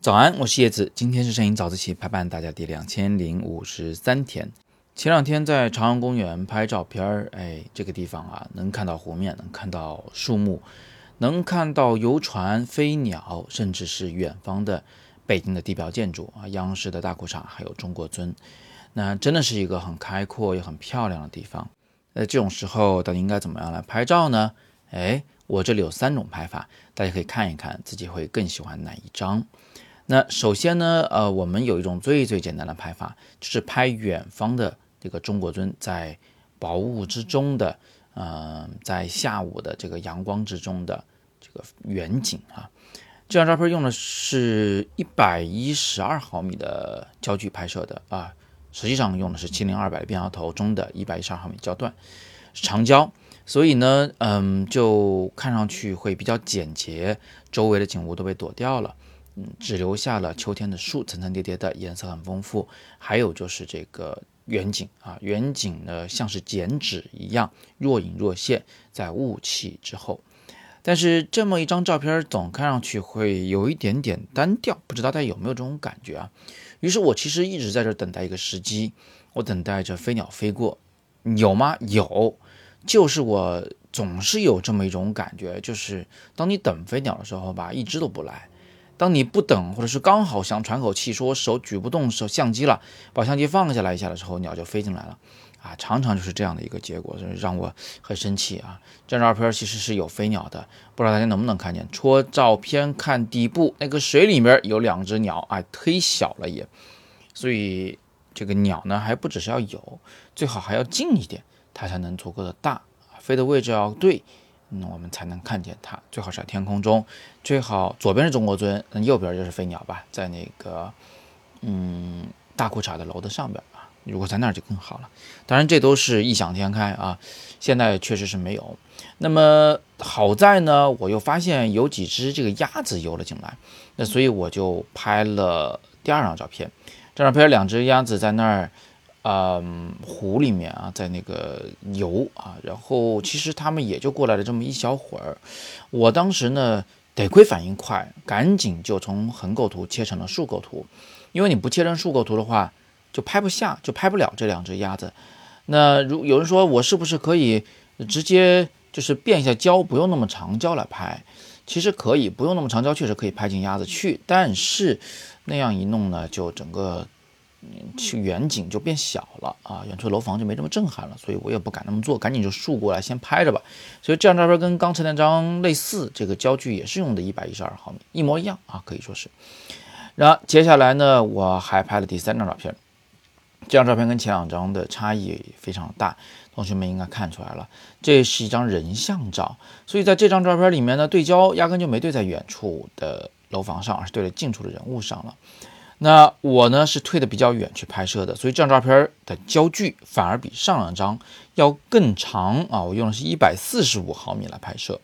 早安，我是叶子。今天是摄影早自习陪伴大家第两千零五十三天。前两天在朝阳公园拍照片儿，哎，这个地方啊，能看到湖面，能看到树木，能看到游船、飞鸟，甚至是远方的北京的地标建筑啊，央视的大裤衩，还有中国尊。那真的是一个很开阔又很漂亮的地方。那这种时候到底应该怎么样来拍照呢？哎，我这里有三种拍法，大家可以看一看，自己会更喜欢哪一张。那首先呢，呃，我们有一种最最简单的拍法，就是拍远方的这个中国尊在薄雾之中的，嗯，在下午的这个阳光之中的这个远景啊。这张照片用的是一百一十二毫米的焦距拍摄的啊，实际上用的是七零二百变焦头中的一百一十二毫米焦段，长焦，所以呢，嗯，就看上去会比较简洁，周围的景物都被躲掉了。嗯，只留下了秋天的树，层层叠叠的，颜色很丰富。还有就是这个远景啊，远景呢像是剪纸一样，若隐若现，在雾气之后。但是这么一张照片，总看上去会有一点点单调，不知道大家有没有这种感觉啊？于是我其实一直在这等待一个时机，我等待着飞鸟飞过，有吗？有，就是我总是有这么一种感觉，就是当你等飞鸟的时候吧，一只都不来。当你不等，或者是刚好想喘口气，说我手举不动手相机了，把相机放下来一下的时候，鸟就飞进来了，啊，常常就是这样的一个结果，是让我很生气啊。这张照片其实是有飞鸟的，不知道大家能不能看见？戳照片看底部那个水里面有两只鸟，啊，忒小了也，所以这个鸟呢还不只是要有，最好还要近一点，它才能足够的大，飞的位置要对。那我们才能看见它，最好是在天空中，最好左边是中国尊，那右边就是飞鸟吧，在那个嗯大裤衩的楼的上边啊，如果在那儿就更好了。当然这都是异想天开啊，现在确实是没有。那么好在呢，我又发现有几只这个鸭子游了进来，那所以我就拍了第二张照片。这张照片两只鸭子在那儿。嗯，湖里面啊，在那个游啊，然后其实他们也就过来了这么一小会儿。我当时呢，得亏反应快，赶紧就从横构图切成了竖构图，因为你不切成竖构图的话，就拍不下，就拍不了这两只鸭子。那如有人说我是不是可以直接就是变一下焦，不用那么长焦来拍？其实可以，不用那么长焦，确实可以拍进鸭子去。但是那样一弄呢，就整个。去远景就变小了啊，远处楼房就没这么震撼了，所以我也不敢那么做，赶紧就竖过来先拍着吧。所以这张照片跟刚才那张类似，这个焦距也是用的一百一十二毫米，一模一样啊，可以说是。然后接下来呢，我还拍了第三张照片，这张照片跟前两张的差异非常大，同学们应该看出来了，这是一张人像照，所以在这张照片里面呢，对焦压根就没对在远处的楼房上，而是对着近处的人物上了。那我呢是退的比较远去拍摄的，所以这张照片的焦距反而比上两张要更长啊！我用的是一百四十五毫米来拍摄。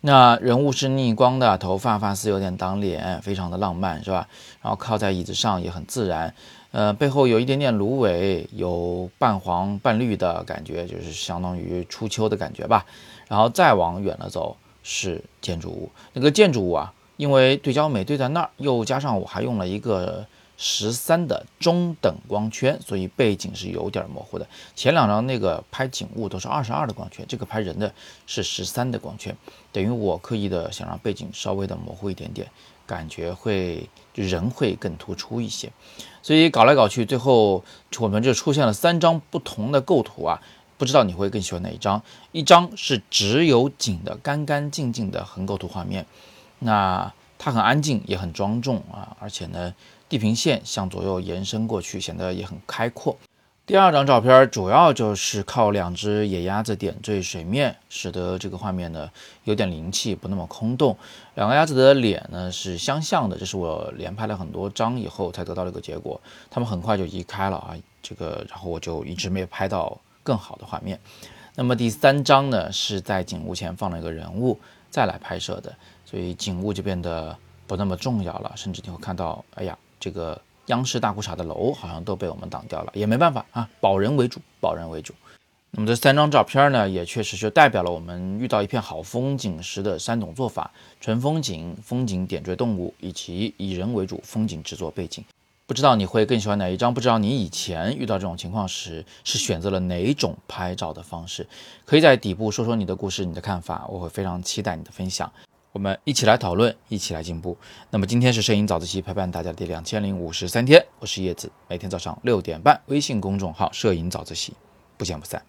那人物是逆光的，头发发丝有点挡脸，非常的浪漫，是吧？然后靠在椅子上也很自然，呃，背后有一点点芦苇，有半黄半绿的感觉，就是相当于初秋的感觉吧。然后再往远了走是建筑物，那个建筑物啊。因为对焦没对在那儿，又加上我还用了一个十三的中等光圈，所以背景是有点模糊的。前两张那个拍景物都是二十二的光圈，这个拍人的是十三的光圈，等于我刻意的想让背景稍微的模糊一点点，感觉会人会更突出一些。所以搞来搞去，最后我们就出现了三张不同的构图啊，不知道你会更喜欢哪一张？一张是只有景的干干净净的横构图画面。那它很安静，也很庄重啊，而且呢，地平线向左右延伸过去，显得也很开阔。第二张照片主要就是靠两只野鸭子点缀水面，使得这个画面呢有点灵气，不那么空洞。两个鸭子的脸呢是相像的，这是我连拍了很多张以后才得到的一个结果。它们很快就移开了啊，这个然后我就一直没有拍到更好的画面。那么第三张呢是在景物前放了一个人物再来拍摄的。所以景物就变得不那么重要了，甚至你会看到，哎呀，这个央视大裤衩的楼好像都被我们挡掉了，也没办法啊，保人为主，保人为主。那么这三张照片呢，也确实就代表了我们遇到一片好风景时的三种做法：纯风景、风景点缀动物，以及以人为主风景制作背景。不知道你会更喜欢哪一张？不知道你以前遇到这种情况时是选择了哪种拍照的方式？可以在底部说说你的故事、你的看法，我会非常期待你的分享。我们一起来讨论，一起来进步。那么今天是摄影早自习陪伴大家的第两千零五十三天，我是叶子，每天早上六点半，微信公众号“摄影早自习”，不见不散。